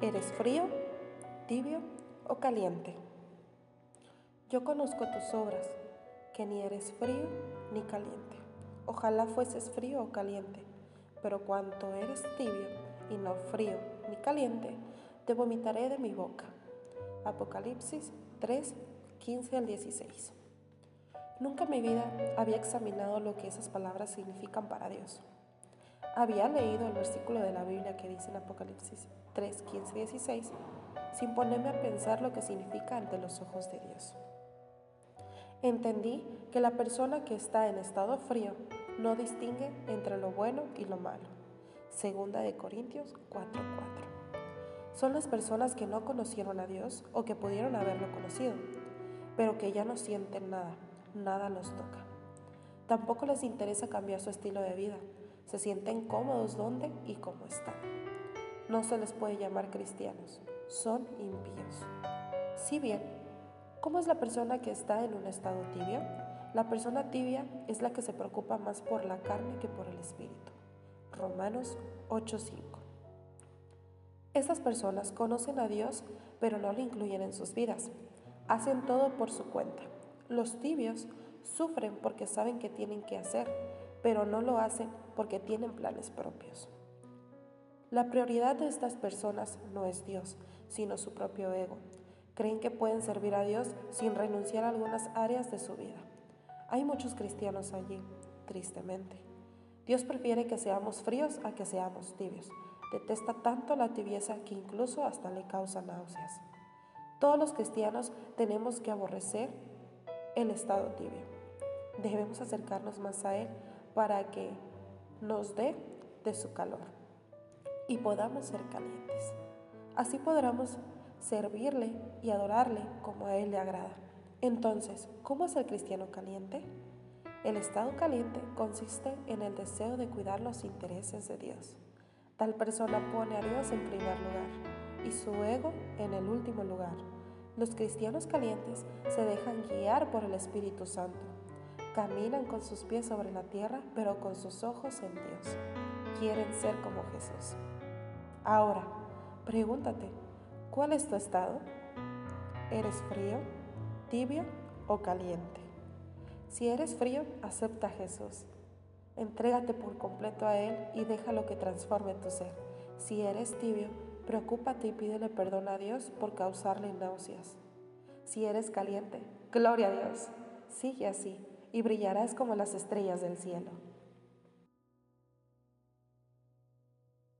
¿Eres frío, tibio o caliente? Yo conozco tus obras, que ni eres frío ni caliente. Ojalá fueses frío o caliente, pero cuanto eres tibio y no frío ni caliente, te vomitaré de mi boca. Apocalipsis 3, 15 al 16. Nunca en mi vida había examinado lo que esas palabras significan para Dios. Había leído el versículo de la Biblia que dice en Apocalipsis 3, 15 y 16 sin ponerme a pensar lo que significa ante los ojos de Dios. Entendí que la persona que está en estado frío no distingue entre lo bueno y lo malo. Segunda de Corintios 4:4. Son las personas que no conocieron a Dios o que pudieron haberlo conocido, pero que ya no sienten nada, nada los toca. Tampoco les interesa cambiar su estilo de vida, se sienten cómodos donde y cómo están. No se les puede llamar cristianos, son impíos. Si bien, ¿cómo es la persona que está en un estado tibio? La persona tibia es la que se preocupa más por la carne que por el espíritu. Romanos 8:5. Estas personas conocen a Dios, pero no lo incluyen en sus vidas. Hacen todo por su cuenta. Los tibios sufren porque saben que tienen que hacer, pero no lo hacen porque tienen planes propios. La prioridad de estas personas no es Dios, sino su propio ego. Creen que pueden servir a Dios sin renunciar a algunas áreas de su vida. Hay muchos cristianos allí, tristemente. Dios prefiere que seamos fríos a que seamos tibios. Detesta tanto la tibieza que incluso hasta le causa náuseas. Todos los cristianos tenemos que aborrecer el estado tibio. Debemos acercarnos más a Él para que nos dé de su calor y podamos ser calientes. Así podremos servirle y adorarle como a Él le agrada. Entonces, ¿cómo es el cristiano caliente? El estado caliente consiste en el deseo de cuidar los intereses de Dios. Tal persona pone a Dios en primer lugar y su ego en el último lugar. Los cristianos calientes se dejan guiar por el Espíritu Santo Caminan con sus pies sobre la tierra, pero con sus ojos en Dios. Quieren ser como Jesús. Ahora, pregúntate, ¿cuál es tu estado? ¿Eres frío, tibio o caliente? Si eres frío, acepta a Jesús. Entrégate por completo a Él y déjalo que transforme tu ser. Si eres tibio, preocúpate y pídele perdón a Dios por causarle náuseas. Si eres caliente, gloria a Dios. Sigue así y brillarás como las estrellas del cielo.